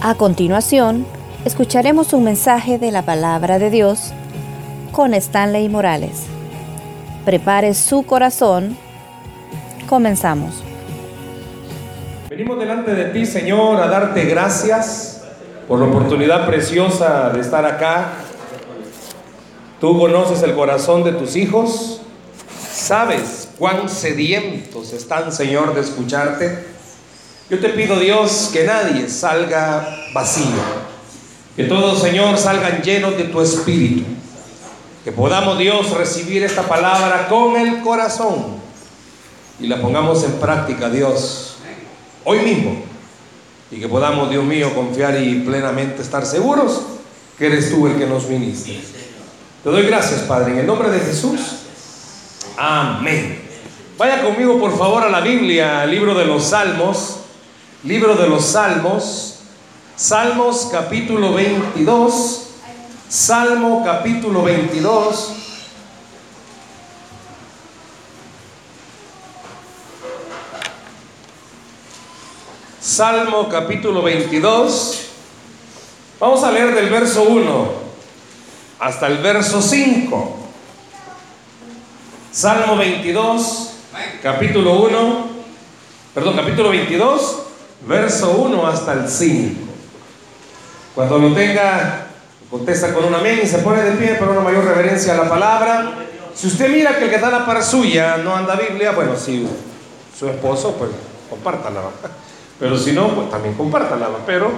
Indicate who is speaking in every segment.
Speaker 1: A continuación, escucharemos un mensaje de la palabra de Dios con Stanley Morales. Prepare su corazón. Comenzamos.
Speaker 2: Venimos delante de ti, Señor, a darte gracias por la oportunidad preciosa de estar acá. Tú conoces el corazón de tus hijos, sabes cuán sedientos están, Señor, de escucharte. Yo te pido, Dios, que nadie salga vacío. Que todos, Señor, salgan llenos de tu espíritu. Que podamos, Dios, recibir esta palabra con el corazón y la pongamos en práctica, Dios, hoy mismo. Y que podamos, Dios mío, confiar y plenamente estar seguros que eres tú el que nos ministra. Te doy gracias, Padre, en el nombre de Jesús. Amén. Vaya conmigo, por favor, a la Biblia, al libro de los Salmos. Libro de los Salmos, Salmos capítulo 22, Salmo capítulo 22. Salmo capítulo 22. Vamos a leer del verso 1 hasta el verso 5. Salmo 22, capítulo 1, perdón, capítulo 22, verso 1 hasta el 5. Cuando lo tenga, contesta con un amén y se pone de pie para una mayor reverencia a la palabra. Si usted mira que el que está la par suya no anda Biblia, bueno, si su esposo, pues compártala. Pero si no, pues también compártala, pero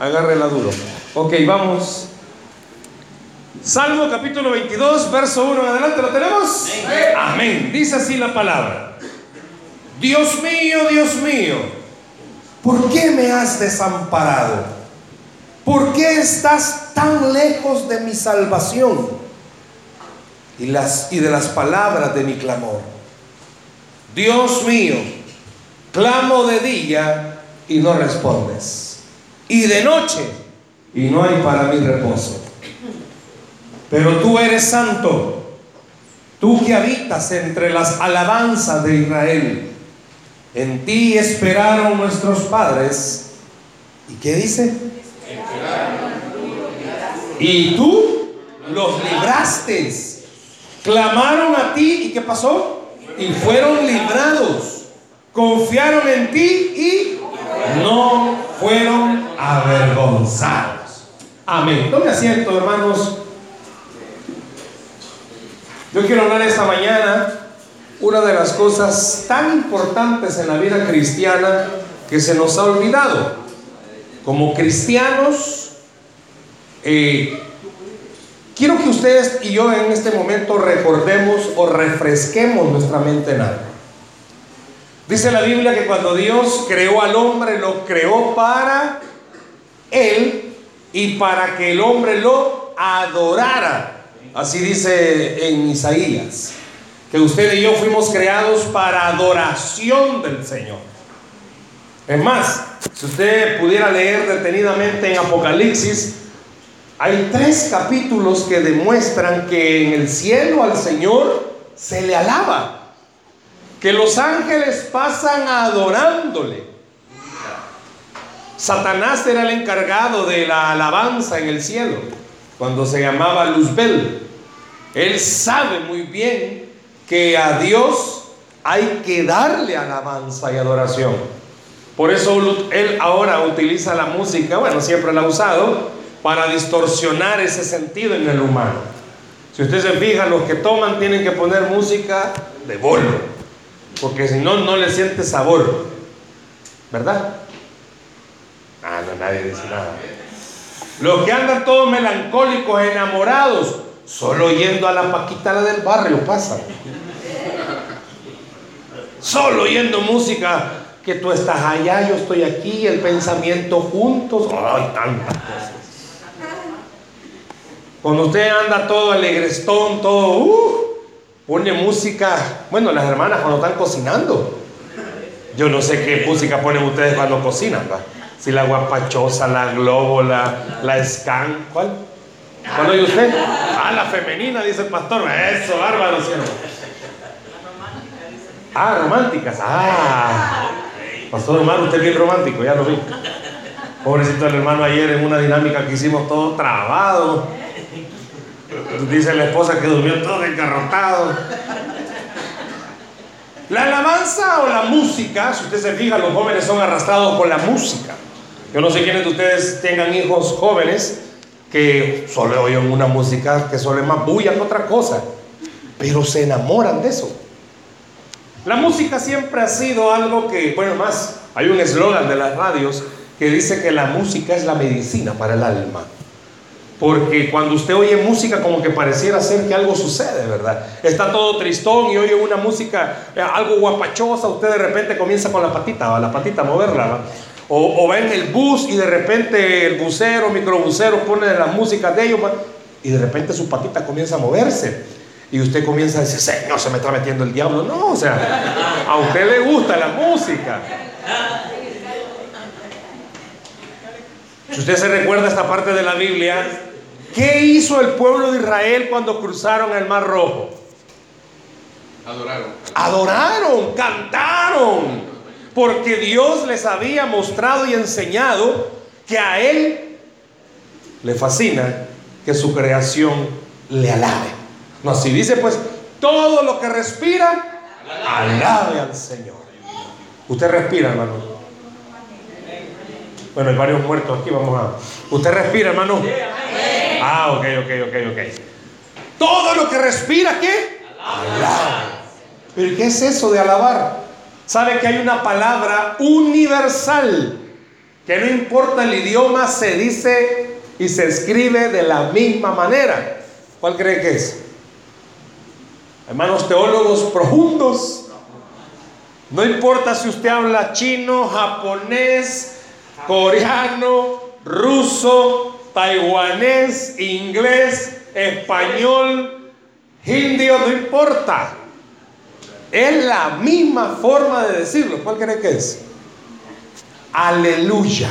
Speaker 2: agárrela duro. Ok, vamos. Salmo capítulo 22, verso 1 en adelante, ¿lo tenemos? Amén. Dice así la palabra. Dios mío, Dios mío, ¿por qué me has desamparado? ¿Por qué estás tan lejos de mi salvación y, las, y de las palabras de mi clamor? Dios mío, clamo de día y no respondes, y de noche y no hay para mí reposo. Pero tú eres santo, tú que habitas entre las alabanzas de Israel. En ti esperaron nuestros padres. ¿Y qué dice? Y tú los libraste. Clamaron a ti y ¿qué pasó? Y fueron librados. Confiaron en ti y no fueron avergonzados. Amén. Tome asiento, hermanos. Yo quiero hablar esta mañana una de las cosas tan importantes en la vida cristiana que se nos ha olvidado. Como cristianos, eh, quiero que ustedes y yo en este momento recordemos o refresquemos nuestra mente en algo. Dice la Biblia que cuando Dios creó al hombre, lo creó para él y para que el hombre lo adorara. Así dice en Isaías, que usted y yo fuimos creados para adoración del Señor. Es más, si usted pudiera leer detenidamente en Apocalipsis, hay tres capítulos que demuestran que en el cielo al Señor se le alaba, que los ángeles pasan adorándole. Satanás era el encargado de la alabanza en el cielo, cuando se llamaba Luzbel. Él sabe muy bien que a Dios hay que darle alabanza y adoración. Por eso él ahora utiliza la música, bueno, siempre la ha usado, para distorsionar ese sentido en el humano. Si usted se fija, los que toman tienen que poner música de bolo, porque si no, no le siente sabor. ¿Verdad? Ah, no, nadie dice nada. Los que andan todos melancólicos, enamorados, solo yendo a la paquita la del barrio pasan. Solo oyendo música, que tú estás allá, yo estoy aquí, el pensamiento juntos. Ay, tantas cosas. Cuando usted anda todo alegrestón, todo, uh, pone música. Bueno, las hermanas cuando están cocinando. Yo no sé qué música ponen ustedes cuando cocinan, ¿va? Si la guapachosa, la globo, la, la scan, ¿cuál? ¿Cuál oye usted? Ah, la femenina, dice el pastor. Eso, bárbaro, cielo. Ah, románticas. Ah. Pastor Omar, usted es bien romántico, ya lo vi. Pobrecito el hermano ayer en una dinámica que hicimos todo trabado. Dice la esposa que durmió todo encarrotado. La alabanza o la música, si usted se fija, los jóvenes son arrastrados por la música. Yo no sé quiénes de ustedes tengan hijos jóvenes que solo oyen una música que solo es más bulla que otra cosa, pero se enamoran de eso. La música siempre ha sido algo que, bueno, más, hay un eslogan de las radios que dice que la música es la medicina para el alma. Porque cuando usted oye música como que pareciera ser que algo sucede, ¿verdad? Está todo tristón y oye una música eh, algo guapachosa, usted de repente comienza con la patita, ¿va? la patita a moverla, O, o, va en el bus y de repente el busero, microbusero pone la música de ellos y de repente su patita comienza a moverse. Y usted comienza a decir, Señor, se me está metiendo el diablo. No, o sea, a usted le gusta la música. Si usted se recuerda esta parte de la Biblia, ¿qué hizo el pueblo de Israel cuando cruzaron el Mar Rojo?
Speaker 3: Adoraron.
Speaker 2: Adoraron, cantaron, porque Dios les había mostrado y enseñado que a Él le fascina que su creación le alabe. No, así dice pues, todo lo que respira, alabe al Señor. Usted respira, hermano. Bueno, hay varios muertos aquí, vamos a... ¿Usted respira, hermano? Ah, ok, ok, ok, ok. Todo lo que respira, ¿qué? Alabar. ¿Pero qué es eso de alabar? ¿Sabe que hay una palabra universal que no importa el idioma, se dice y se escribe de la misma manera? ¿Cuál cree que es? Hermanos teólogos profundos. No importa si usted habla chino, japonés, coreano, ruso, taiwanés, inglés, español, indio, no importa. Es la misma forma de decirlo. ¿Cuál cree que es? Aleluya.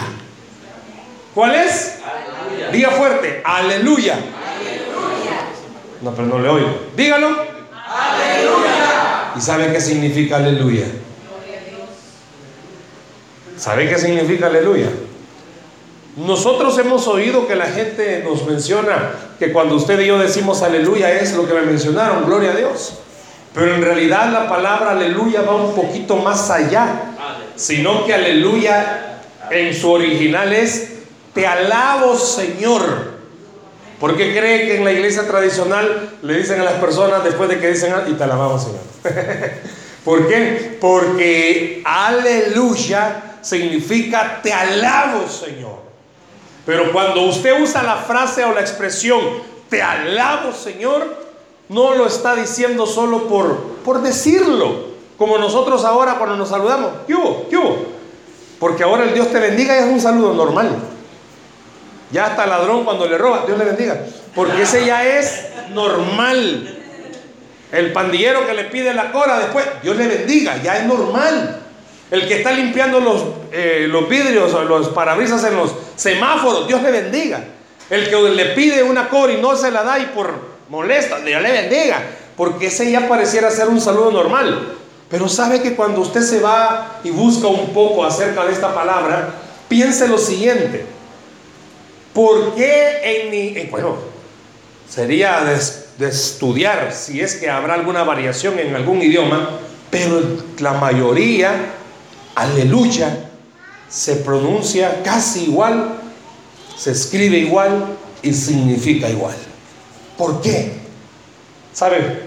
Speaker 2: ¿Cuál es? Aleluya. Diga fuerte, aleluya. aleluya. No, pero no le oigo. Dígalo. ¿Y sabe qué significa aleluya? ¿Sabe qué significa aleluya? Nosotros hemos oído que la gente nos menciona que cuando usted y yo decimos aleluya es lo que me mencionaron, gloria a Dios. Pero en realidad la palabra aleluya va un poquito más allá, sino que aleluya en su original es te alabo Señor. Porque cree que en la iglesia tradicional le dicen a las personas después de que dicen y te alabamos Señor? ¿Por qué? Porque aleluya significa te alabo, Señor. Pero cuando usted usa la frase o la expresión te alabo, Señor, no lo está diciendo solo por, por decirlo. Como nosotros ahora cuando nos saludamos, ¿qué hubo? ¿Qué hubo? Porque ahora el Dios te bendiga es un saludo normal. Ya hasta ladrón cuando le roba, Dios le bendiga. Porque ese ya es normal. El pandillero que le pide la cora después, Dios le bendiga, ya es normal. El que está limpiando los, eh, los vidrios o los parabrisas en los semáforos, Dios le bendiga. El que le pide una cor y no se la da y por molesta, Dios le bendiga. Porque ese ya pareciera ser un saludo normal. Pero sabe que cuando usted se va y busca un poco acerca de esta palabra, piense lo siguiente. ¿Por qué en mi... Eh, bueno, sería de estudiar si es que habrá alguna variación en algún idioma, pero la mayoría aleluya se pronuncia casi igual, se escribe igual y significa igual. ¿Por qué? ¿Saben?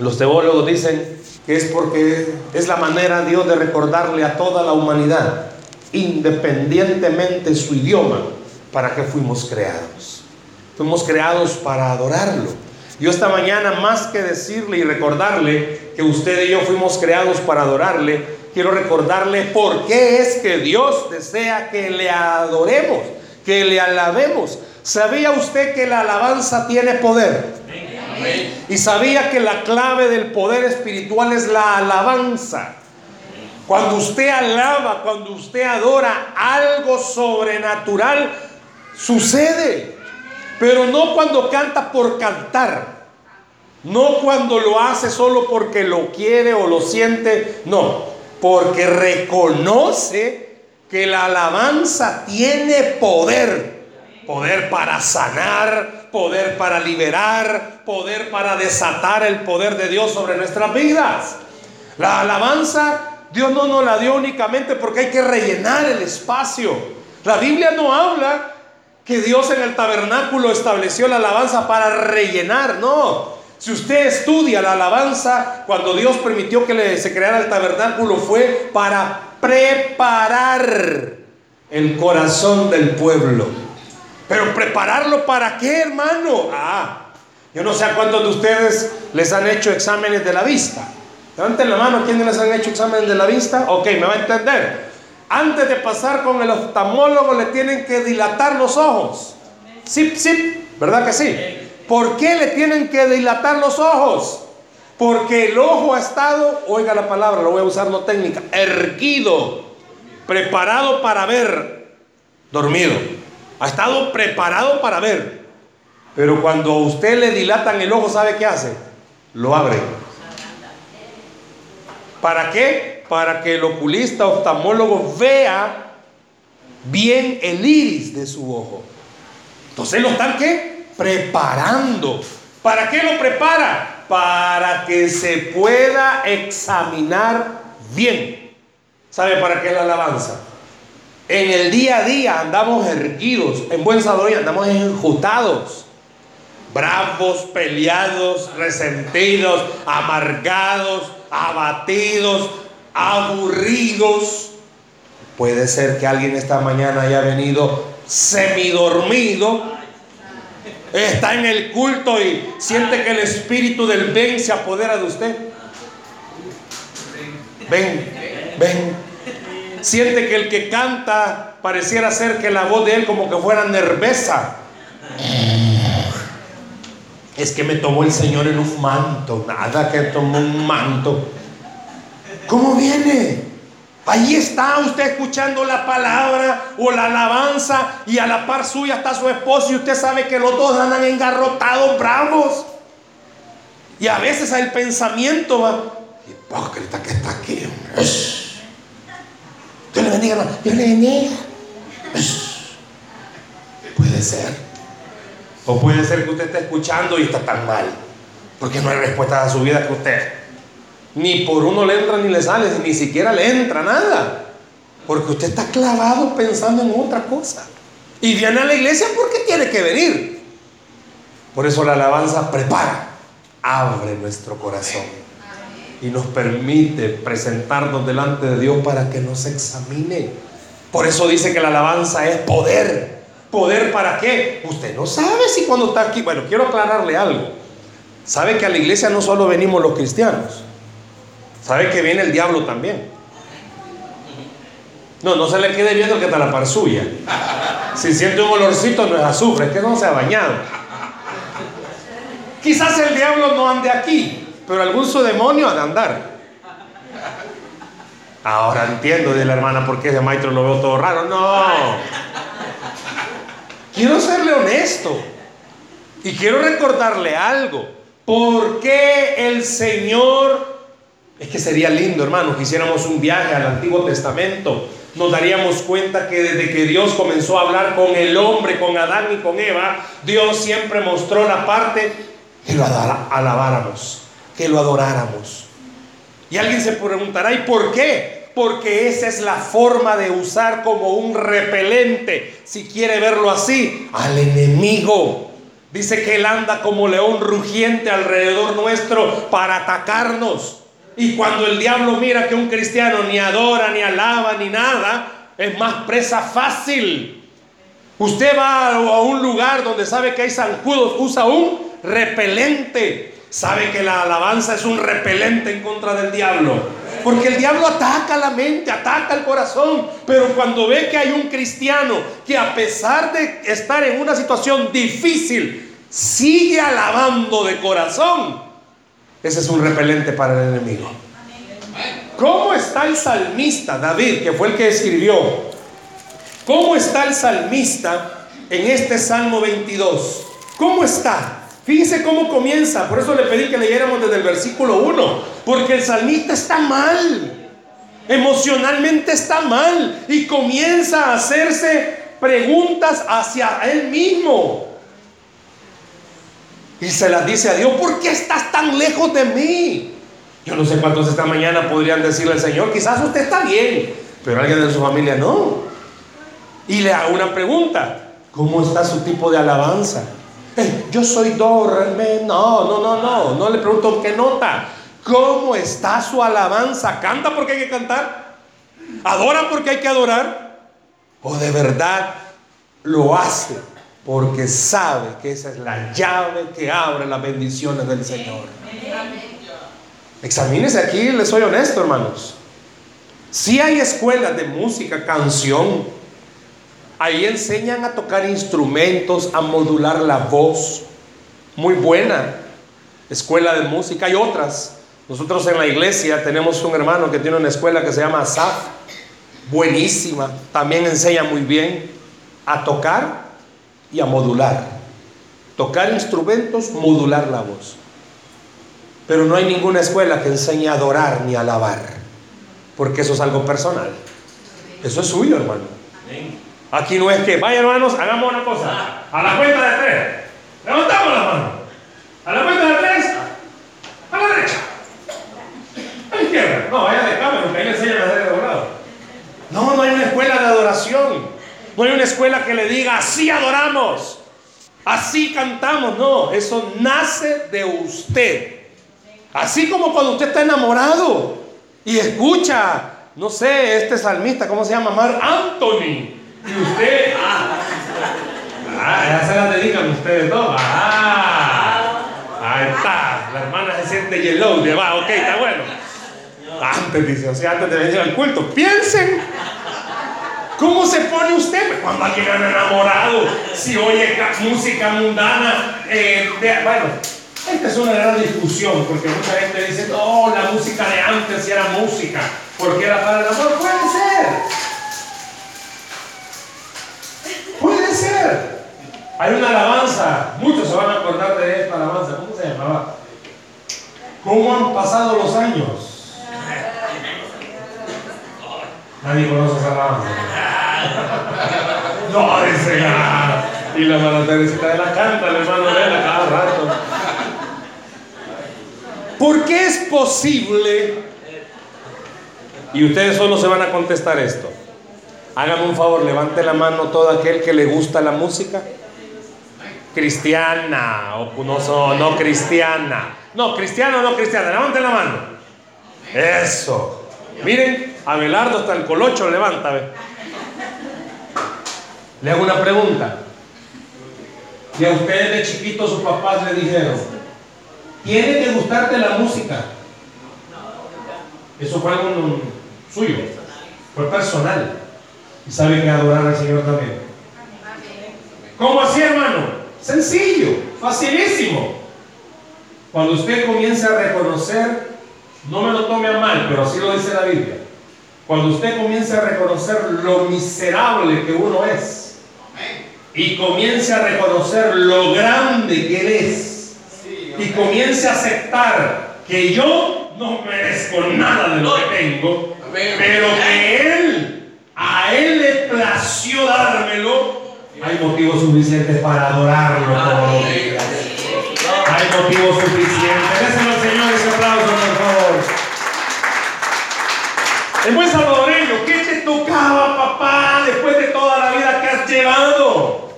Speaker 2: Los teólogos dicen que es porque es la manera Dios de recordarle a toda la humanidad, independientemente su idioma, para que fuimos creados. Fuimos creados para adorarlo. Yo esta mañana, más que decirle y recordarle que usted y yo fuimos creados para adorarle, quiero recordarle por qué es que Dios desea que le adoremos, que le alabemos. ¿Sabía usted que la alabanza tiene poder? Y sabía que la clave del poder espiritual es la alabanza. Cuando usted alaba, cuando usted adora, algo sobrenatural sucede. Pero no cuando canta por cantar. No cuando lo hace solo porque lo quiere o lo siente. No porque reconoce que la alabanza tiene poder. Poder para sanar, poder para liberar, poder para desatar el poder de Dios sobre nuestras vidas. La alabanza Dios no nos la dio únicamente porque hay que rellenar el espacio. La Biblia no habla que Dios en el tabernáculo estableció la alabanza para rellenar, no. Si usted estudia la alabanza, cuando Dios permitió que se creara el tabernáculo fue para preparar el corazón del pueblo. Pero prepararlo para qué, hermano? Ah, yo no sé a cuántos de ustedes les han hecho exámenes de la vista. Levanten la mano, ¿quiénes les han hecho exámenes de la vista? Ok, me va a entender. Antes de pasar con el oftalmólogo le tienen que dilatar los ojos. Sí, sí, ¿verdad que sí? ¿Por qué le tienen que dilatar los ojos? Porque el ojo ha estado, oiga la palabra, lo voy a usar no técnica, erguido, preparado para ver, dormido. Ha estado preparado para ver. Pero cuando a usted le dilatan el ojo, ¿sabe qué hace? Lo abre. ¿Para qué? Para que el oculista oftalmólogo vea bien el iris de su ojo. Entonces lo están qué? Preparando. ¿Para qué lo prepara? Para que se pueda examinar bien. ¿Sabe para qué la alabanza? En el día a día andamos erguidos, en buen salvadoreño andamos enjutados, bravos, peleados, resentidos, amargados, abatidos, aburridos. Puede ser que alguien esta mañana haya venido semidormido, está en el culto y siente que el espíritu del ven se apodera de usted. Ven, ven. Siente que el que canta pareciera ser que la voz de él como que fuera nervesa. Es que me tomó el Señor en un manto. Nada que tomó un manto. ¿Cómo viene? Ahí está usted escuchando la palabra o la alabanza y a la par suya está su esposo y usted sabe que los dos andan engarrotados, bravos. Y a veces el pensamiento va, hipócrita que está aquí. Dios le bendiga, hermano. Dios le bendiga. Puede ser. O puede ser que usted esté escuchando y está tan mal. Porque no hay respuesta a su vida que usted. Ni por uno le entra ni le sale, ni siquiera le entra nada. Porque usted está clavado pensando en otra cosa. Y viene a la iglesia porque tiene que venir. Por eso la alabanza prepara, abre nuestro corazón y nos permite presentarnos delante de Dios para que nos examine. Por eso dice que la alabanza es poder. ¿Poder para qué? Usted no sabe si cuando está aquí, bueno, quiero aclararle algo. Sabe que a la iglesia no solo venimos los cristianos, sabe que viene el diablo también. No, no se le quede viendo que está la par suya. Si siente un olorcito no es azufre, es que no se ha bañado. Quizás el diablo no ande aquí, pero algún su demonio ha de andar. Ahora entiendo de la hermana por qué ese maestro lo veo todo raro. No. Quiero serle honesto y quiero recordarle algo. ¿Por qué el Señor, es que sería lindo hermano, que hiciéramos un viaje al Antiguo Testamento, nos daríamos cuenta que desde que Dios comenzó a hablar con el hombre, con Adán y con Eva, Dios siempre mostró la parte que lo alabáramos, que lo adoráramos. Y alguien se preguntará, ¿y por qué? Porque esa es la forma de usar como un repelente, si quiere verlo así, al enemigo. Dice que él anda como león rugiente alrededor nuestro para atacarnos. Y cuando el diablo mira que un cristiano ni adora, ni alaba, ni nada, es más presa fácil. Usted va a un lugar donde sabe que hay zancudos, usa un repelente. Sabe que la alabanza es un repelente en contra del diablo. Porque el diablo ataca la mente, ataca el corazón. Pero cuando ve que hay un cristiano que a pesar de estar en una situación difícil, sigue alabando de corazón, ese es un repelente para el enemigo. ¿Cómo está el salmista David, que fue el que escribió? ¿Cómo está el salmista en este Salmo 22? ¿Cómo está? Fíjese cómo comienza. Por eso le pedí que leyéramos desde el versículo 1. Porque el salmista está mal. Emocionalmente está mal y comienza a hacerse preguntas hacia él mismo. Y se las dice a Dios, ¿por qué estás tan lejos de mí? Yo no sé cuántos esta mañana podrían decirle al Señor, quizás usted está bien, pero alguien de su familia no. Y le hago una pregunta, ¿cómo está su tipo de alabanza? Yo soy do, no, no, no, no, no le pregunto qué nota. ¿Cómo está su alabanza? ¿Canta porque hay que cantar? ¿Adora porque hay que adorar? ¿O de verdad lo hace porque sabe que esa es la llave que abre las bendiciones del Señor? Examínese aquí, les soy honesto, hermanos. Si hay escuelas de música, canción, ahí enseñan a tocar instrumentos, a modular la voz. Muy buena escuela de música. Hay otras nosotros en la iglesia tenemos un hermano que tiene una escuela que se llama Asaf, buenísima, también enseña muy bien a tocar y a modular. Tocar instrumentos, modular la voz. Pero no hay ninguna escuela que enseñe a adorar ni a alabar, porque eso es algo personal. Eso es suyo, hermano. Aquí no es que, vaya hermanos, hagamos una cosa. A la cuenta de tres. Levantamos la mano. A la cuenta de tres. A la derecha. No, vaya de cámara, porque ahí le enseñan a hacer adorado. No, no hay una escuela de adoración. No hay una escuela que le diga, así adoramos, así cantamos. No, eso nace de usted. Así como cuando usted está enamorado y escucha, no sé, este salmista, ¿cómo se llama? Mar Anthony. Y usted, ah, ah ya se la dedican ustedes dos. Ah, ahí está, la hermana se siente yellow, de va, ok, está bueno. Antes, dice, o sea, antes de venir al culto. Piensen. ¿Cómo se pone usted pues, cuando alguien anda enamorado? Si oye música mundana. Eh, bueno, esta es una gran discusión porque mucha gente dice, no, la música de antes era música, porque era para el amor. Puede ser. Puede ser. Hay una alabanza, muchos se van a acordar de esta alabanza. ¿Cómo se llamaba? ¿Cómo han pasado los años? Nadie conoce esa alabanza. No, dice Y la mano Teresita de la canta, el hermano de la cada rato. ¿Por qué es posible? Y ustedes solo se van a contestar esto. Hágame un favor, levante la mano todo aquel que le gusta la música. Cristiana o no, no cristiana. No, cristiano o no cristiana. Levante la mano. Eso. Miren, Abelardo hasta el colocho levanta. Le hago una pregunta. Y a ustedes de chiquitos sus papás le dijeron, tiene que gustarte la música. Eso fue algo suyo, fue personal. Y sabe que adorar al Señor también. ¿Cómo así, hermano? Sencillo, facilísimo. Cuando usted comienza a reconocer, no me lo tome a mal, pero así lo dice la Biblia cuando usted comience a reconocer lo miserable que uno es y comience a reconocer lo grande que Él es y comience a aceptar que yo no merezco nada de lo que tengo, pero que Él, a Él le plació dármelo, hay motivos suficientes para adorarlo todos los días. Hay motivos suficientes. Déselo al Señor ese aplauso, por favor. El buen salvadoreño, ¿qué te tocaba, papá, después de toda la vida que has llevado?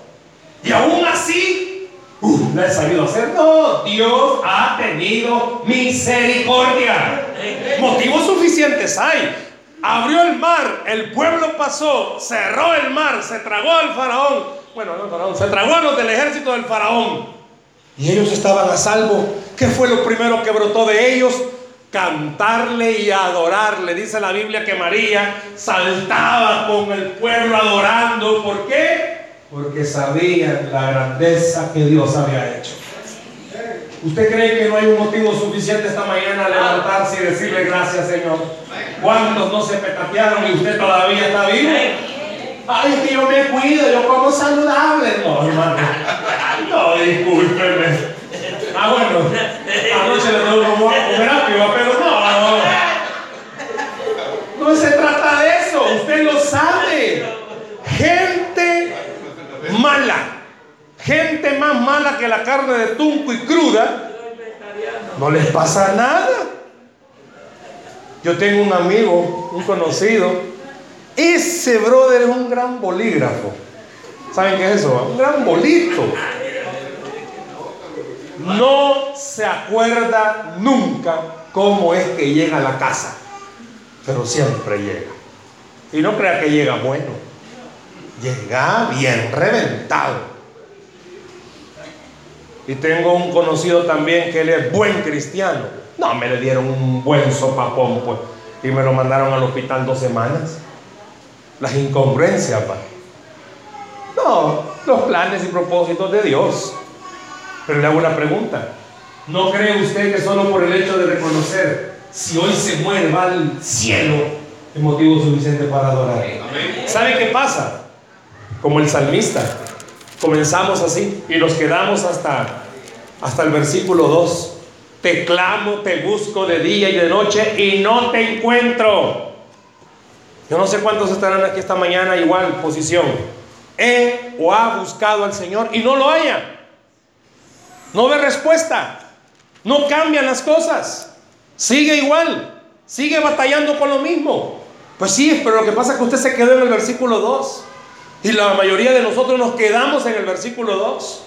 Speaker 2: Y aún así, uh, ¿la he sabido hacer? No, Dios ha tenido misericordia. Motivos suficientes hay. Abrió el mar, el pueblo pasó, cerró el mar, se tragó al faraón. Bueno, no faraón, se tragó a los del ejército del faraón. Y ellos estaban a salvo. ¿Qué fue lo primero que brotó de ellos? cantarle y adorarle. Dice la Biblia que María saltaba con el pueblo adorando. ¿Por qué? Porque sabían la grandeza que Dios había hecho. ¿Usted cree que no hay un motivo suficiente esta mañana a levantarse y decirle gracias, Señor? ¿Cuántos no se petatearon y usted todavía está vivo? Ay, es que yo me cuido, yo como saludable. No, hermano. No, discúlpeme. Ah, bueno. Anoche le tengo como comer ápido, pero no, no. No se trata de eso. Usted lo sabe. Gente mala más mala que la carne de tunco y cruda, no les pasa nada. Yo tengo un amigo, un conocido, ese brother es un gran bolígrafo. ¿Saben qué es eso? Un gran bolito. No se acuerda nunca cómo es que llega a la casa, pero siempre llega. Y no crea que llega bueno, llega bien reventado. Y tengo un conocido también que él es buen cristiano. No, me le dieron un buen sopapón, pues. Y me lo mandaron al hospital dos semanas. Las incongruencias, pa. No, los planes y propósitos de Dios. Pero le hago una pregunta. ¿No cree usted que solo por el hecho de reconocer si hoy se muere va al cielo es motivo suficiente para adorar? ¿Sabe qué pasa? Como el salmista. Comenzamos así y nos quedamos hasta, hasta el versículo 2. Te clamo, te busco de día y de noche y no te encuentro. Yo no sé cuántos estarán aquí esta mañana igual posición. He o ha buscado al Señor y no lo haya. No ve respuesta. No cambian las cosas. Sigue igual. Sigue batallando con lo mismo. Pues sí, pero lo que pasa es que usted se quedó en el versículo 2. Y la mayoría de nosotros nos quedamos en el versículo 2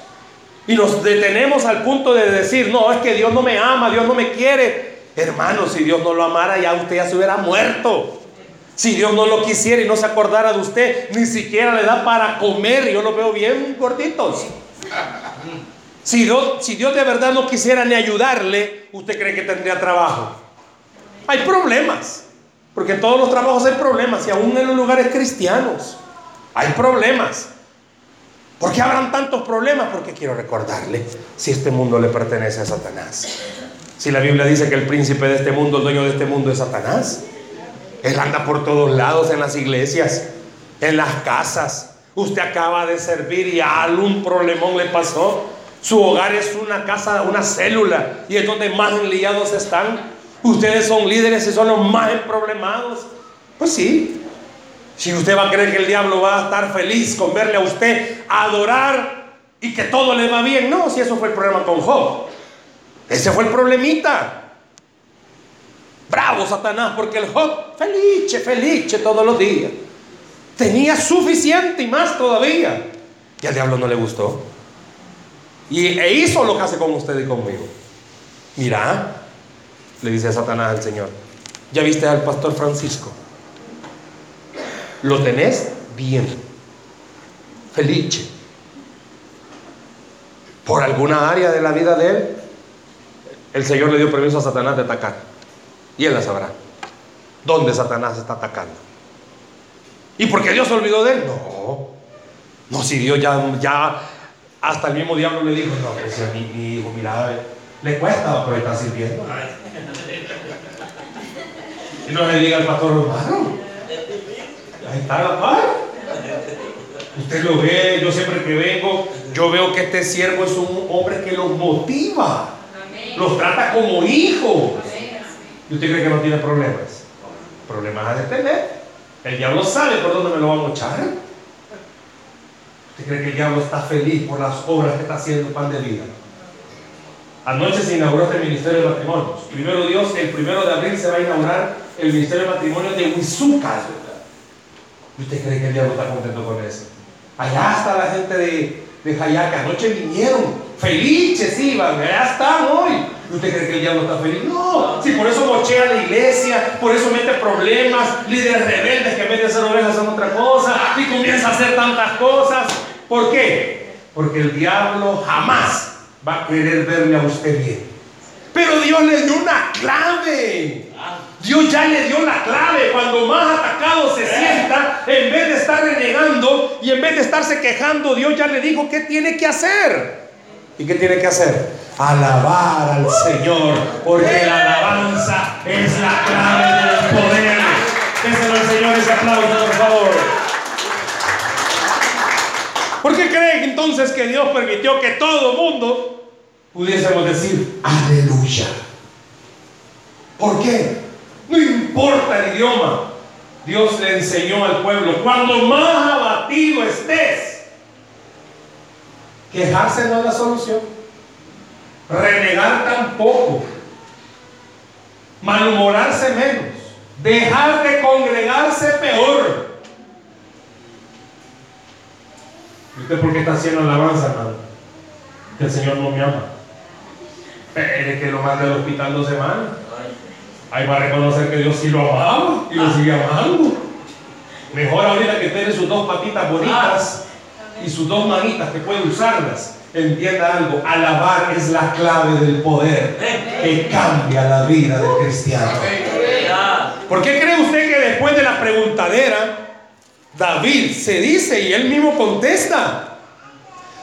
Speaker 2: y nos detenemos al punto de decir, no, es que Dios no me ama, Dios no me quiere. Hermano, si Dios no lo amara, ya usted ya se hubiera muerto. Si Dios no lo quisiera y no se acordara de usted, ni siquiera le da para comer. Yo lo veo bien gorditos. Si Dios, si Dios de verdad no quisiera ni ayudarle, ¿usted cree que tendría trabajo? Hay problemas. Porque en todos los trabajos hay problemas y aún en los lugares cristianos. Hay problemas. ¿Por qué habrán tantos problemas? Porque quiero recordarle si este mundo le pertenece a Satanás. Si la Biblia dice que el príncipe de este mundo, el dueño de este mundo es Satanás. Él anda por todos lados en las iglesias, en las casas. Usted acaba de servir y algún problemón le pasó. Su hogar es una casa, una célula y es donde más enliados están. Ustedes son líderes y son los más problemados. Pues sí, si usted va a creer que el diablo va a estar feliz con verle a usted adorar y que todo le va bien, no, si eso fue el problema con Job. Ese fue el problemita. Bravo Satanás, porque el Job, felice, felice todos los días. Tenía suficiente y más todavía. Y al diablo no le gustó. Y e hizo lo que hace con usted y conmigo. Mira, le dice Satanás al Señor, ¿ya viste al pastor Francisco? Lo tenés bien, feliz. Por alguna área de la vida de él, el Señor le dio permiso a Satanás de atacar. Y él la sabrá. ¿Dónde Satanás está atacando? ¿Y por qué Dios se olvidó de él? No. No, si Dios ya, ya hasta el mismo diablo le dijo, no, pues a mi, mi hijo, mira, le cuesta, pero está sirviendo. Y no le diga al pastor, hermano, Ahí está la paz. Usted lo ve, yo siempre que vengo, yo veo que este siervo es un hombre que los motiva, los trata como hijos. ¿Y usted cree que no tiene problemas? Problemas ha de tener. El diablo sabe por dónde me lo va a mochar. ¿Usted cree que el diablo está feliz por las obras que está haciendo Pan de Vida? Anoche se inauguró este Ministerio de Matrimonios. Primero Dios, el primero de abril se va a inaugurar el Ministerio de Matrimonios de Huizúcar. ¿Y usted cree que el diablo está contento con eso? Allá está la gente de, de Jayaca. Anoche vinieron. Felices iban. Allá están hoy. ¿Y usted cree que el diablo está feliz? No. Si por eso mochea la iglesia, por eso mete problemas, líderes rebeldes que en vez de ser ovejas son otra cosa y comienza a hacer tantas cosas. ¿Por qué? Porque el diablo jamás va a querer verle a usted bien. Pero Dios le dio una clave. Dios ya le dio la clave. Cuando más atacado se sienta, en vez de estar renegando y en vez de estarse quejando, Dios ya le dijo qué tiene que hacer. ¿Y qué tiene que hacer? Alabar al Señor, porque la alabanza es la clave del poder. Déselo al Señor ese aplauso, por favor. ¿Por qué creen entonces que Dios permitió que todo mundo pudiésemos decir aleluya? ¿Por qué? No importa el idioma. Dios le enseñó al pueblo, cuando más abatido estés, Quejarse no es la solución. Renegar tampoco. Malhumorarse menos. Dejar de congregarse peor. ¿Y usted por qué está haciendo alabanza, hermano? Que el Señor no me ama. Espere que lo mande al hospital dos semanas. Ahí va a reconocer que Dios sí lo amaba y lo sigue amando. Mejor ahorita que tiene sus dos patitas bonitas y sus dos manitas que puede usarlas. Entienda algo, alabar es la clave del poder que cambia la vida del cristiano. ¿Por qué cree usted que después de la preguntadera, David se dice y él mismo contesta,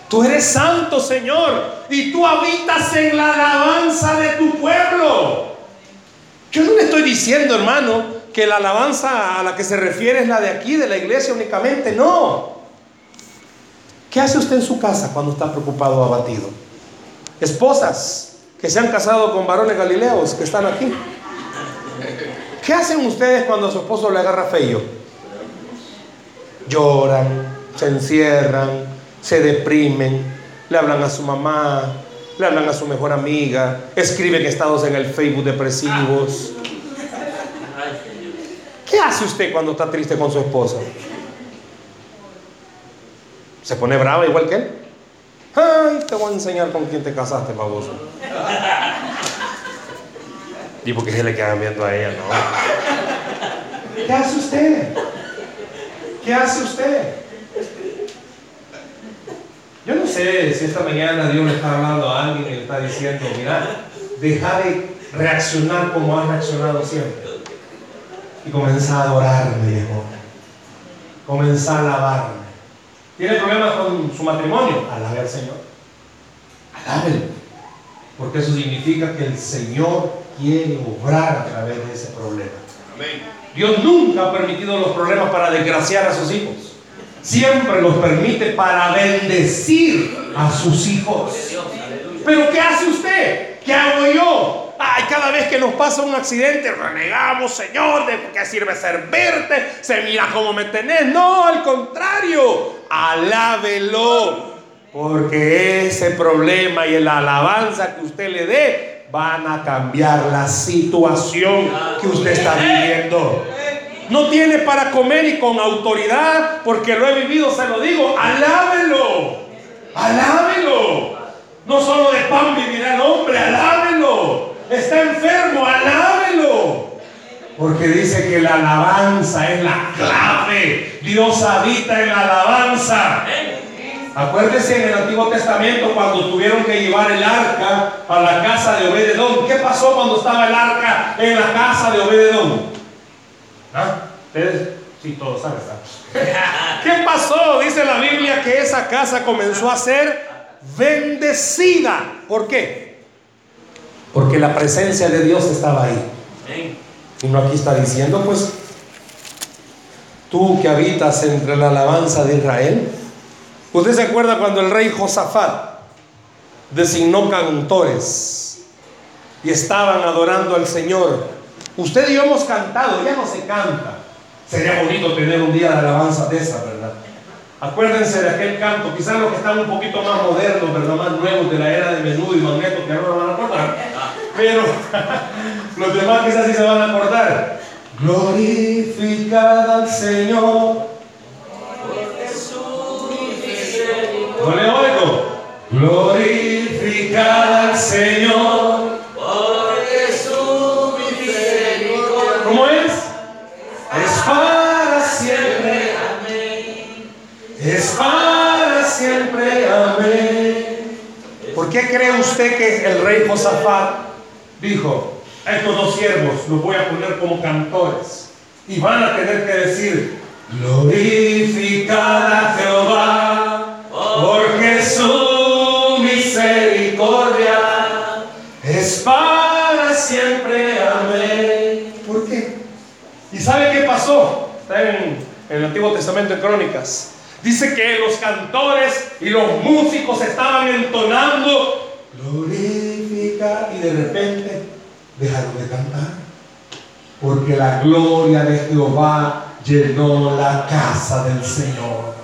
Speaker 2: tú eres santo Señor y tú habitas en la alabanza de tu pueblo? Yo no le estoy diciendo, hermano, que la alabanza a la que se refiere es la de aquí, de la iglesia únicamente, no. ¿Qué hace usted en su casa cuando está preocupado o abatido? Esposas que se han casado con varones galileos que están aquí. ¿Qué hacen ustedes cuando a su esposo le agarra feo? Lloran, se encierran, se deprimen, le hablan a su mamá, le hablan a su mejor amiga, escriben estados en el Facebook depresivos. ¿Qué hace usted cuando está triste con su esposa? ¿Se pone brava igual que él? Ay, te voy a enseñar con quién te casaste, baboso. Y porque se le quedan viendo a ella, ¿no? ¿Qué hace usted? ¿Qué hace usted? Yo no sé si esta mañana Dios le está hablando a alguien y le está diciendo, mira, deja de reaccionar como has reaccionado siempre. Y comenzar a adorarme, mejor. Comenzar a alabarme. ¿Tiene problemas con su matrimonio? Alabe al Señor. Alábelo. Porque eso significa que el Señor quiere obrar a través de ese problema. Dios nunca ha permitido los problemas para desgraciar a sus hijos. Siempre los permite para bendecir a sus hijos. Pero ¿qué hace usted? ¿Qué hago yo? Ay, cada vez que nos pasa un accidente, renegamos, Señor, ¿de qué sirve servirte? Se mira cómo me tenés. No, al contrario, alábelo. Porque ese problema y la alabanza que usted le dé van a cambiar la situación que usted está viviendo. No tiene para comer y con autoridad, porque lo he vivido, se lo digo, alábelo, alábelo. No solo de pan vivirá el hombre, alábelo. Está enfermo, alábelo. Porque dice que la alabanza es la clave. Dios habita en la alabanza. Acuérdese en el Antiguo Testamento cuando tuvieron que llevar el arca a la casa de Obededón. ¿Qué pasó cuando estaba el arca en la casa de Obededón? ¿Ah? Ustedes sí todos saben. ¿Qué pasó? Dice la Biblia que esa casa comenzó a ser bendecida. ¿Por qué? Porque la presencia de Dios estaba ahí. Y no aquí está diciendo, pues, tú que habitas entre la alabanza de Israel. ¿Usted se acuerda cuando el rey Josafat designó cantores y estaban adorando al Señor? Usted y yo hemos cantado, ya no se canta. Sería bonito tener un día de alabanza de esa, ¿verdad? Acuérdense de aquel canto, quizás los que están un poquito más modernos, ¿verdad? Más nuevos de la era de menudo y magneto, que no lo van a acordar. Pero los demás quizás sí se van a acordar. Glorificad al Señor. No le oigo. Glorificad al Señor. Es para siempre. Amén. ¿Por qué cree usted que el rey Josafat dijo, a estos dos siervos los voy a poner como cantores y van a tener que decir, glorificad a Jehová, porque su misericordia es para siempre. Amén. ¿Por qué? ¿Y sabe qué pasó? Está en, en el Antiguo Testamento en Crónicas. Dice que los cantores y los músicos estaban entonando glorifica y de repente dejaron de cantar. Porque la gloria de Jehová llenó la casa del Señor.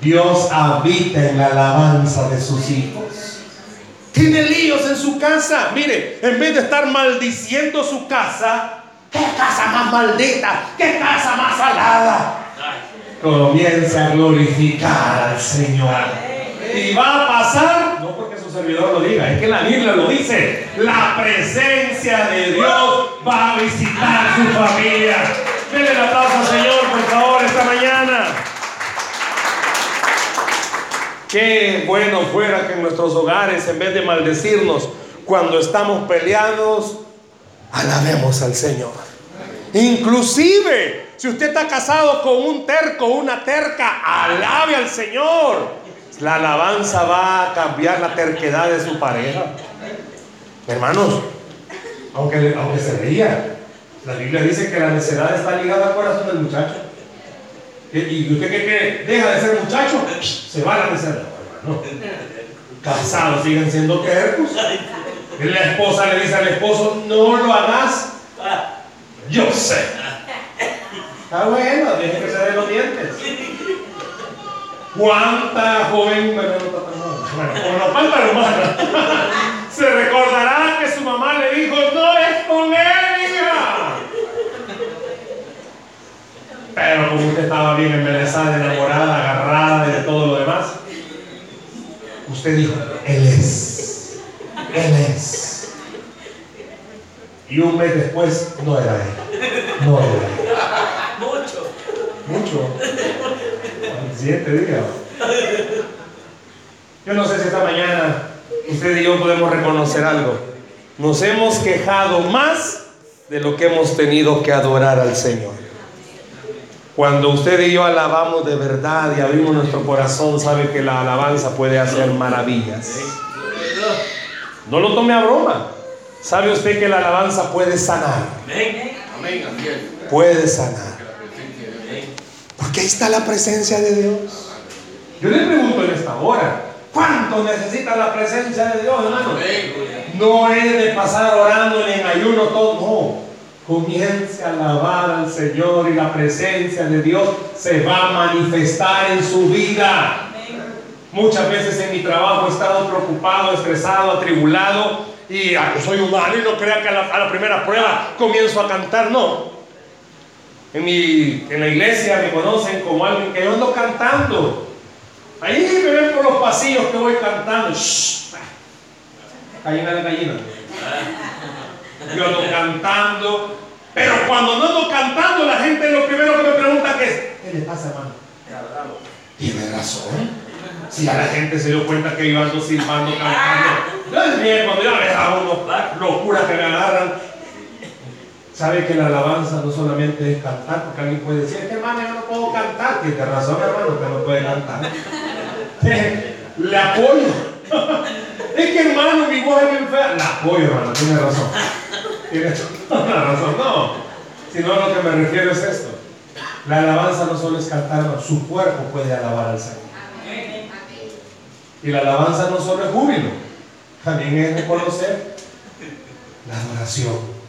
Speaker 2: Dios habita en la alabanza de sus hijos. Tiene líos en su casa. Mire, en vez de estar maldiciendo su casa, ¿qué casa más maldita? ¿Qué casa más salada? Comienza a glorificar al Señor. Y va a pasar, no porque su servidor lo diga, es que la Biblia lo dice, la presencia de Dios va a visitar su familia. Denle el aplauso al Señor, por favor, esta mañana. Qué bueno fuera que en nuestros hogares, en vez de maldecirnos cuando estamos peleados, alabemos al Señor. Inclusive, si usted está casado con un terco, una terca, alabe al Señor. La alabanza va a cambiar la terquedad de su pareja. Hermanos, aunque, aunque se ría, la Biblia dice que la necedad está ligada al corazón del muchacho. ¿Y usted qué cree? Deja de ser muchacho, se va a la necedad. Hermano. Casados siguen siendo tercos. La esposa le dice al esposo, no lo hagas. Yo sé. Está bueno, deje que se dé los dientes. ¿Cuánta joven, bueno, no falta hermana, se recordará que su mamá le dijo, no es con él? Pero como usted estaba bien embelesada, enamorada, agarrada y de todo lo demás, usted dijo, él es, él es. Y un mes después no era él, no era él.
Speaker 4: Mucho.
Speaker 2: Mucho. Siete días. Yo no sé si esta mañana usted y yo podemos reconocer algo. Nos hemos quejado más de lo que hemos tenido que adorar al Señor. Cuando usted y yo alabamos de verdad y abrimos nuestro corazón, sabe que la alabanza puede hacer maravillas. No lo tome a broma. ¿Sabe usted que la alabanza puede sanar? Puede sanar. Porque ahí está la presencia de Dios. Yo le pregunto en esta hora, ¿cuánto necesita la presencia de Dios, hermano? No es de pasar orando ni en ayuno todo, no. Comience a alabar al Señor y la presencia de Dios se va a manifestar en su vida. Muchas veces en mi trabajo he estado preocupado, estresado, atribulado y ah, soy humano y no crea que a la, a la primera prueba comienzo a cantar, no. En, mi, en la iglesia me conocen como alguien que yo ando cantando. Ahí me ven por los pasillos que voy cantando. Shh. Gallina de gallina. Yo ando cantando. Pero cuando no ando cantando, la gente lo primero que me pregunta es, ¿qué le pasa, hermano? Tiene razón. Si ya la gente se dio cuenta que yo ando silbando, cantando. Yo es bien, cuando yo me da uno locuras que me agarran. Sabe que la alabanza no solamente es cantar, porque alguien puede decir, es que hermano, yo no puedo cantar. Tiene razón, hermano, usted no puede cantar. Le apoyo. Es que hermano, mi voz es bien fea. La apoyo, hermano, tiene razón. Tiene razón. No. Si no, lo que me refiero es esto. La alabanza no solo es cantar, no, su cuerpo puede alabar al Señor. Y la alabanza no solo es júbilo, también es reconocer la adoración.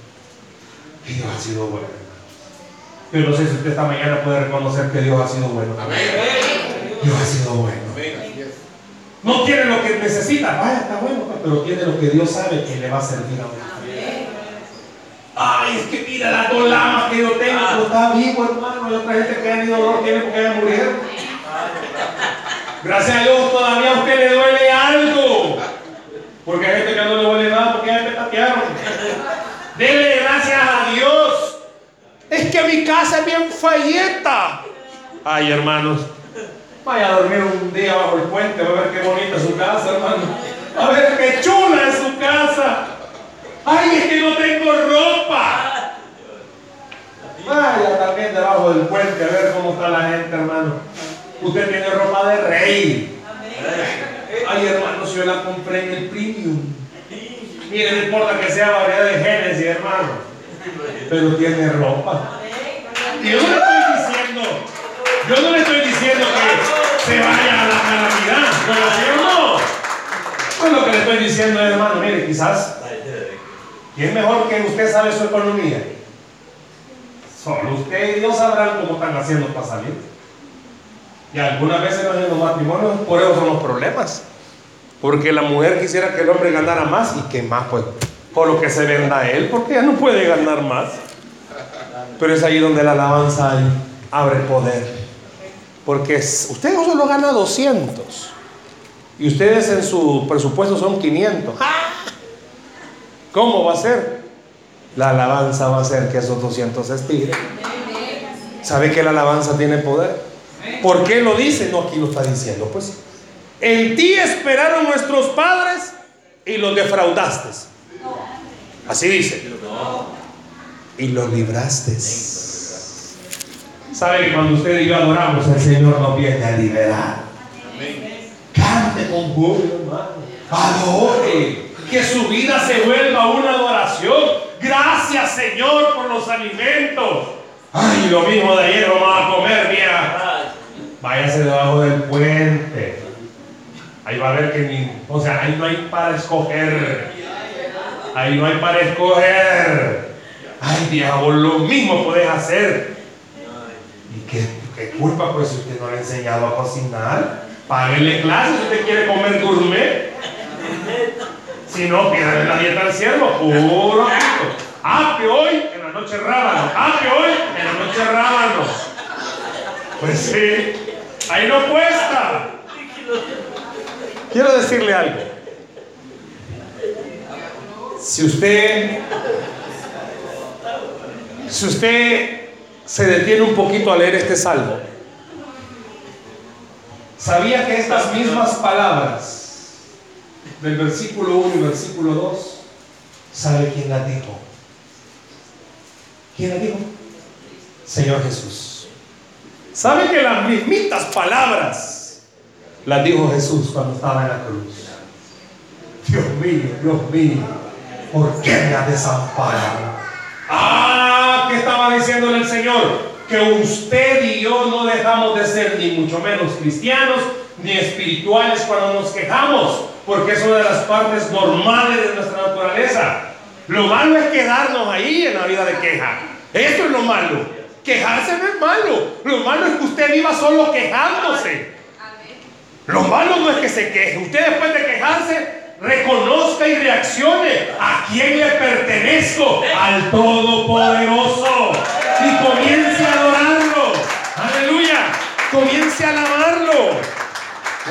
Speaker 2: Dios ha sido bueno. Yo no sé si usted esta mañana puede reconocer que Dios ha sido bueno.
Speaker 3: Amén.
Speaker 2: Dios ha sido bueno. No tiene lo que necesita, vaya, está bueno, pues, pero tiene lo que Dios sabe que le va a servir a usted. Ay, es que mira las dos lamas que yo tengo, pero está vivo, hermano. Hay otra gente que ha ido dolor tiene porque ya murieron. Gracias a Dios todavía a usted le duele algo. Porque hay gente que no le duele nada porque ya petatearon. Dele gracias a Dios. Es que mi casa es bien falleta. Ay, hermanos. Vaya a dormir un día bajo el puente, va a ver qué bonita es su casa, hermano. A ver qué chula es su casa. Ay, es que no tengo ropa. Vaya también debajo del puente a ver cómo está la gente, hermano. Usted tiene ropa de rey. Ay, hermano, si yo la compré en el premium. Mire, no importa que sea variedad de Génesis, hermano. Pero tiene ropa. Yo no le estoy diciendo, yo no le estoy diciendo que se vaya a la calamidad. ¿No no? Pues lo que le estoy diciendo es, hermano, mire, quizás ¿Y es mejor que usted sabe su economía? Solo usted y Dios sabrán cómo están haciendo para salir. Y algunas veces en los matrimonios por eso son los problemas. Porque la mujer quisiera que el hombre ganara más y que más, pues, por lo que se venda a él, porque ya no puede ganar más. Pero es ahí donde la alabanza abre poder. Porque usted solo gana 200 y ustedes en su presupuesto son 500. ¿Cómo va a ser? La alabanza va a hacer que esos 200 se estiren. ¿Sabe que la alabanza tiene poder? ¿Por qué lo dice? No, aquí lo está diciendo. Pues en ti esperaron nuestros padres y los defraudaste. Así dice. Y los libraste. ¿Sabe que cuando usted y yo adoramos, el Señor nos viene a liberar? Cante con júbilo, hermano. Adore. Que su vida se vuelva una adoración. Gracias, Señor, por los alimentos. Ay, lo mismo de ayer vamos a comer, mira. Váyase debajo del puente. Ahí va a ver que ni. O sea, ahí no hay para escoger. Ahí no hay para escoger. Ay, diablo, lo mismo puedes hacer. ¿Y qué, qué culpa, pues, si usted no le ha enseñado a cocinar? Páguele clases si usted quiere comer gourmet. Si no, pídale la dieta al cielo, puro que hoy en la noche rábano. Que hoy en la noche rábano. Pues sí, ahí no cuesta. Quiero decirle algo. Si usted, si usted se detiene un poquito a leer este salmo, sabía que estas mismas palabras del versículo 1 y versículo 2, ¿sabe quién las dijo? ¿Quién las dijo? Señor Jesús. ¿Sabe que las mismitas palabras las dijo Jesús cuando estaba en la cruz? Dios mío, Dios mío, ¿por qué me desamparado? Ah, ¿qué estaba diciéndole el Señor? Que usted y yo no dejamos de ser ni mucho menos cristianos ni espirituales cuando nos quejamos porque es una de las partes normales de nuestra naturaleza. Lo malo es quedarnos ahí en la vida de queja. Esto es lo malo. Quejarse no es malo. Lo malo es que usted viva solo quejándose. Lo malo no es que se queje. Usted después de quejarse, reconozca y reaccione. ¿A quién le pertenezco? Al Todopoderoso. Y comience a adorarlo. Aleluya. Comience a alabarlo.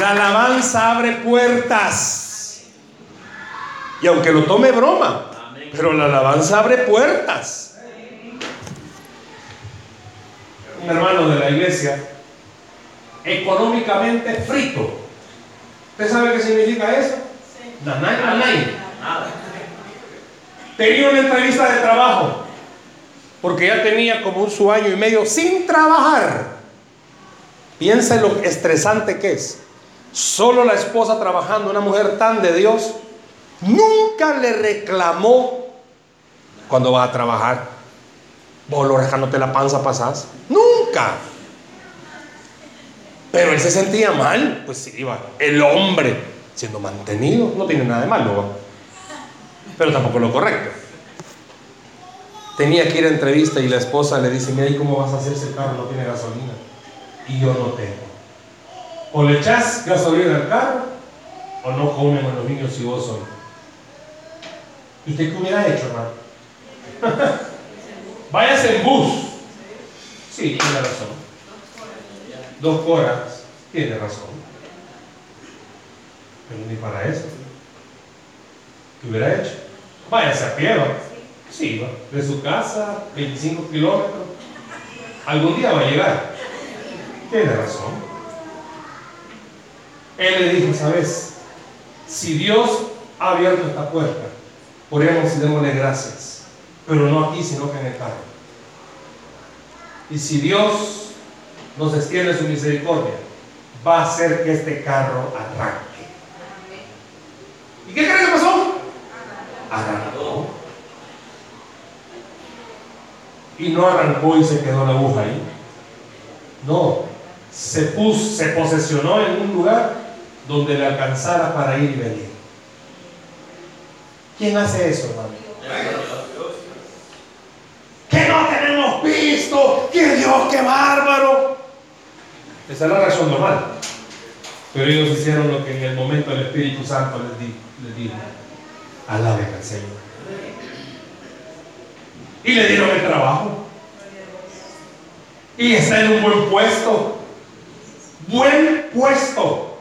Speaker 2: La alabanza abre puertas. Y aunque lo tome broma, pero la alabanza abre puertas. Un hermano de la iglesia, económicamente frito. ¿Usted sabe qué significa eso? Nanay, nanay. Tenía una entrevista de trabajo, porque ya tenía como un su año y medio sin trabajar. Piensa en lo estresante que es. Solo la esposa trabajando, una mujer tan de Dios, nunca le reclamó cuando va a trabajar. Vos lo la panza pasás. Nunca. Pero él se sentía mal, pues iba. El hombre siendo mantenido, no tiene nada de malo, pero tampoco lo correcto. Tenía que ir a entrevista y la esposa le dice, mira, ¿y cómo vas a hacer ese carro? No tiene gasolina. Y yo no tengo. O le echas gasolina al carro, o no comen los niños si vos solo. ¿Y usted qué hubiera hecho, hermano? Váyase en bus. Sí, tiene razón. Dos horas, tiene razón. Ni para eso. ¿Qué hubiera hecho? Váyase a pie. Sí, va. De su casa, 25 kilómetros. Algún día va a llegar. Tiene razón. Él le dijo, ¿sabes? Si Dios ha abierto esta puerta, oremos y démosle gracias. Pero no aquí, sino que en el carro. Y si Dios nos extiende su misericordia, va a hacer que este carro arranque. ¿Y qué crees que pasó? Arrancó. Y no arrancó y se quedó la aguja ahí. No, se puso, se posesionó en un lugar donde le alcanzara para ir y venir. ¿Quién hace eso, hermano? Que no tenemos visto, que Dios, qué bárbaro. Esa es la razón normal. Pero ellos hicieron lo que en el momento el Espíritu Santo les, di, les dijo. Alaben al Señor. Y le dieron el trabajo. Y está en un buen puesto. Buen puesto.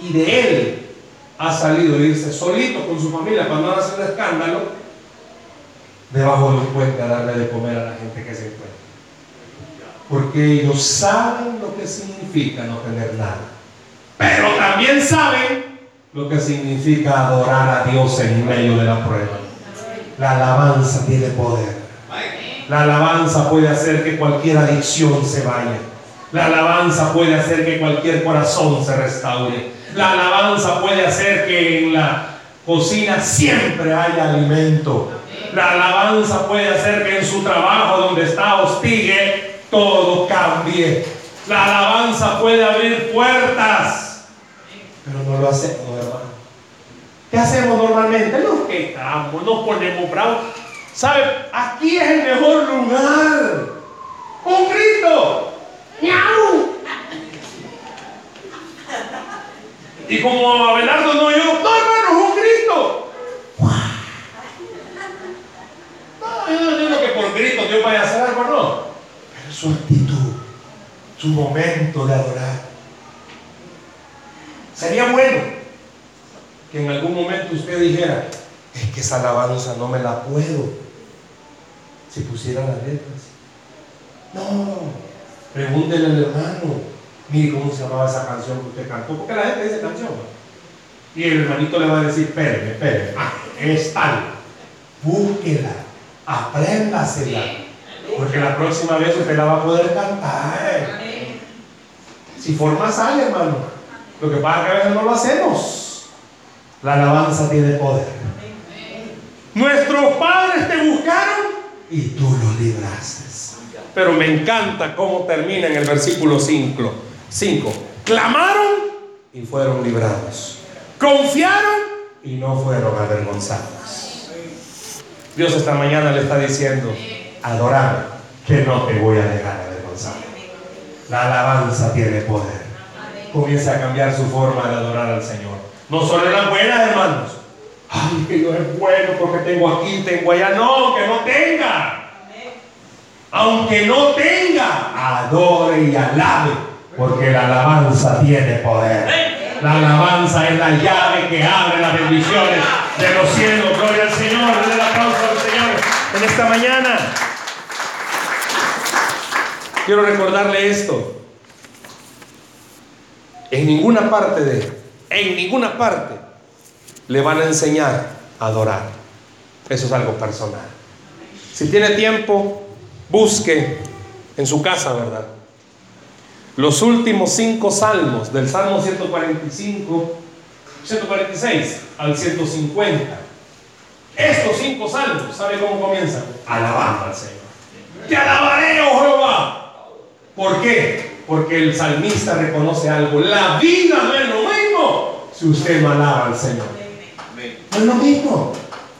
Speaker 2: Y de él ha salido irse solito con su familia cuando no hace un escándalo debajo de un puente a darle de comer a la gente que se encuentra. Porque ellos saben lo que significa no tener nada. Pero también saben lo que significa adorar a Dios en medio de la prueba. La alabanza tiene poder. La alabanza puede hacer que cualquier adicción se vaya. La alabanza puede hacer que cualquier corazón se restaure. La alabanza puede hacer que en la cocina siempre haya alimento. La alabanza puede hacer que en su trabajo donde está hostigue, todo cambie. La alabanza puede abrir puertas. Pero no lo hacemos, hermano. ¿Qué hacemos normalmente? Nos quejamos, nos ponemos bravos. ¿Sabe? Aquí es el mejor lugar. Un grito. ¡Miau! Y como Abelardo no yo, no hermano, un grito. No, yo no digo que por grito Dios vaya a hacer algo, no. Pero su actitud, su momento de adorar. Sería bueno que en algún momento usted dijera, es que esa alabanza no me la puedo. Si pusiera las letras. No, pregúntele al hermano. Mire cómo se llamaba esa canción que usted cantó. Porque la gente dice canción. Y el hermanito le va a decir, espéreme, espéreme. Ah, es tal. Búsquela. Apréndasela. Porque la próxima vez usted la va a poder cantar. Si forma sale, hermano. Lo que pasa es que a veces no lo hacemos. La alabanza tiene poder. Nuestros padres te buscaron y tú los libraste. Pero me encanta cómo termina en el versículo 5. 5. Clamaron y fueron librados. Confiaron y no fueron avergonzados. Dios esta mañana le está diciendo, adorar, que no te voy a dejar avergonzar. La alabanza tiene poder. Comienza a cambiar su forma de adorar al Señor. No solo en las buenas, hermanos. Ay, que Dios es bueno porque tengo aquí, tengo allá. No, que no tenga. Aunque no tenga, adore y alabe, porque la alabanza tiene poder. La alabanza es la llave que abre las bendiciones de los cielos. Gloria al Señor. Denle el aplauso al Señor en esta mañana. Quiero recordarle esto. En ninguna parte de, en ninguna parte le van a enseñar a adorar. Eso es algo personal. Si tiene tiempo, busque en su casa, ¿verdad? Los últimos cinco salmos, del Salmo 145, 146 al 150. Estos cinco salmos, ¿sabe cómo comienzan? Alabando al Señor. Te alabaré, oh Jehová. ¿Por qué? Porque el salmista reconoce algo. La vida no es lo mismo si usted no alaba al Señor. No es lo mismo.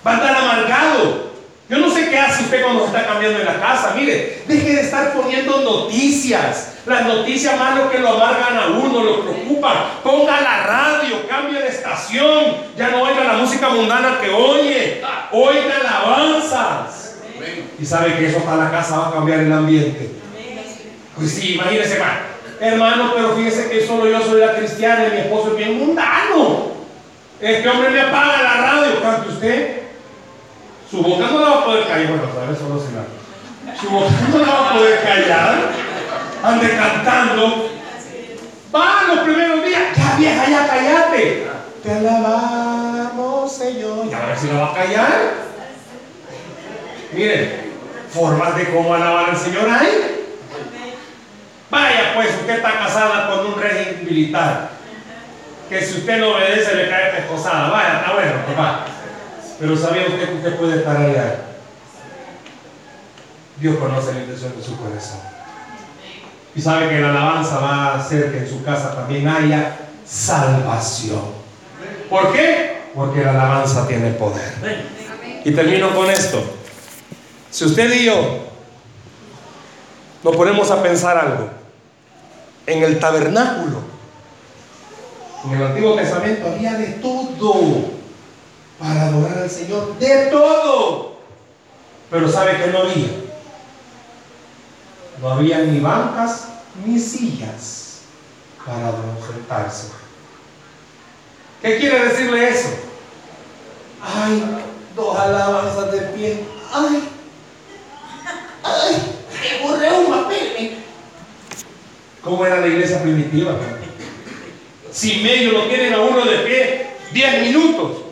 Speaker 2: Va a estar amargado. Yo no sé qué hace usted cuando se está cambiando en la casa. Mire, deje de estar poniendo noticias. Las noticias más lo que lo amargan a uno, lo preocupan. Ponga la radio, cambie de estación. Ya no oiga la música mundana que oye. Oiga alabanzas. Y sabe que eso para la casa va a cambiar el ambiente. Pues sí, imagínese, hermano. Hermano, pero fíjese que solo yo soy la cristiana y mi esposo es bien mundano. Este hombre me apaga la radio, cante usted. Su boca no la va a poder callar. Bueno, sabes, solo se la. Su boca no la va a poder callar. Ande cantando. Va los primeros días. Ya vieja, ya cállate. Te alabamos, Señor. Y a ver si la va a callar. Miren, formas de cómo alabar al Señor hay. Vaya, pues usted está casada con un régimen militar. Que si usted no obedece le cae pescosada. Vaya, está bueno, papá. Pero ¿sabía usted que usted puede estar allá? Dios conoce la intención de su corazón. Y sabe que la alabanza va a hacer que en su casa también haya salvación. ¿Por qué? Porque la alabanza tiene poder. Y termino con esto. Si usted y yo nos ponemos a pensar algo, en el tabernáculo. En el Antiguo Testamento había de todo para adorar al Señor. De todo. Pero ¿sabe que no había? No había ni bancas ni sillas para sentarse. ¿Qué quiere decirle eso? Ay, dos alabanzas de pie. Ay, ay, qué un papel. ¿Cómo era la iglesia primitiva? Si medio lo tienen a uno de pie, 10 minutos.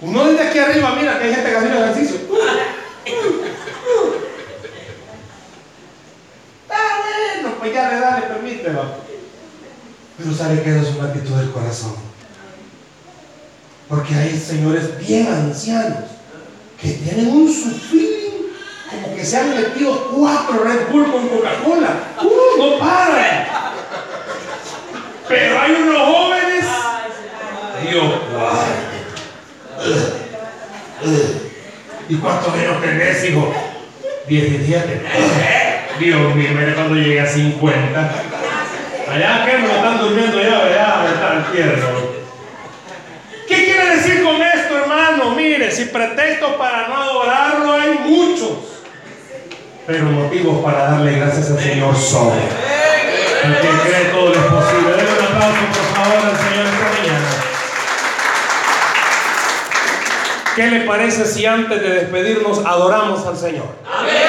Speaker 2: Uno desde aquí arriba, mira que hay gente que hace ejercicio. Bueno, pues ya le da, le permite, va. Pero sabe que eso es una actitud del corazón. Porque hay señores bien ancianos que tienen un que se han metido cuatro Red Bull con Coca-Cola. ¡Uh! No paran. Pero hay unos jóvenes. Dios, ¿Y cuántos años tenés, hijo? 17. Dios mío, mira cuando llegue a 50. Allá que me están durmiendo ya, allá están tierno. ¿Qué quiere decir con esto, hermano? Mire, si pretextos para no adorarlo hay muchos, pero motivos para darle gracias al Señor son. El que cree todo es posible. Denle un aplauso, por favor, al Señor esta mañana. ¿Qué le parece si antes de despedirnos adoramos al Señor? Amén.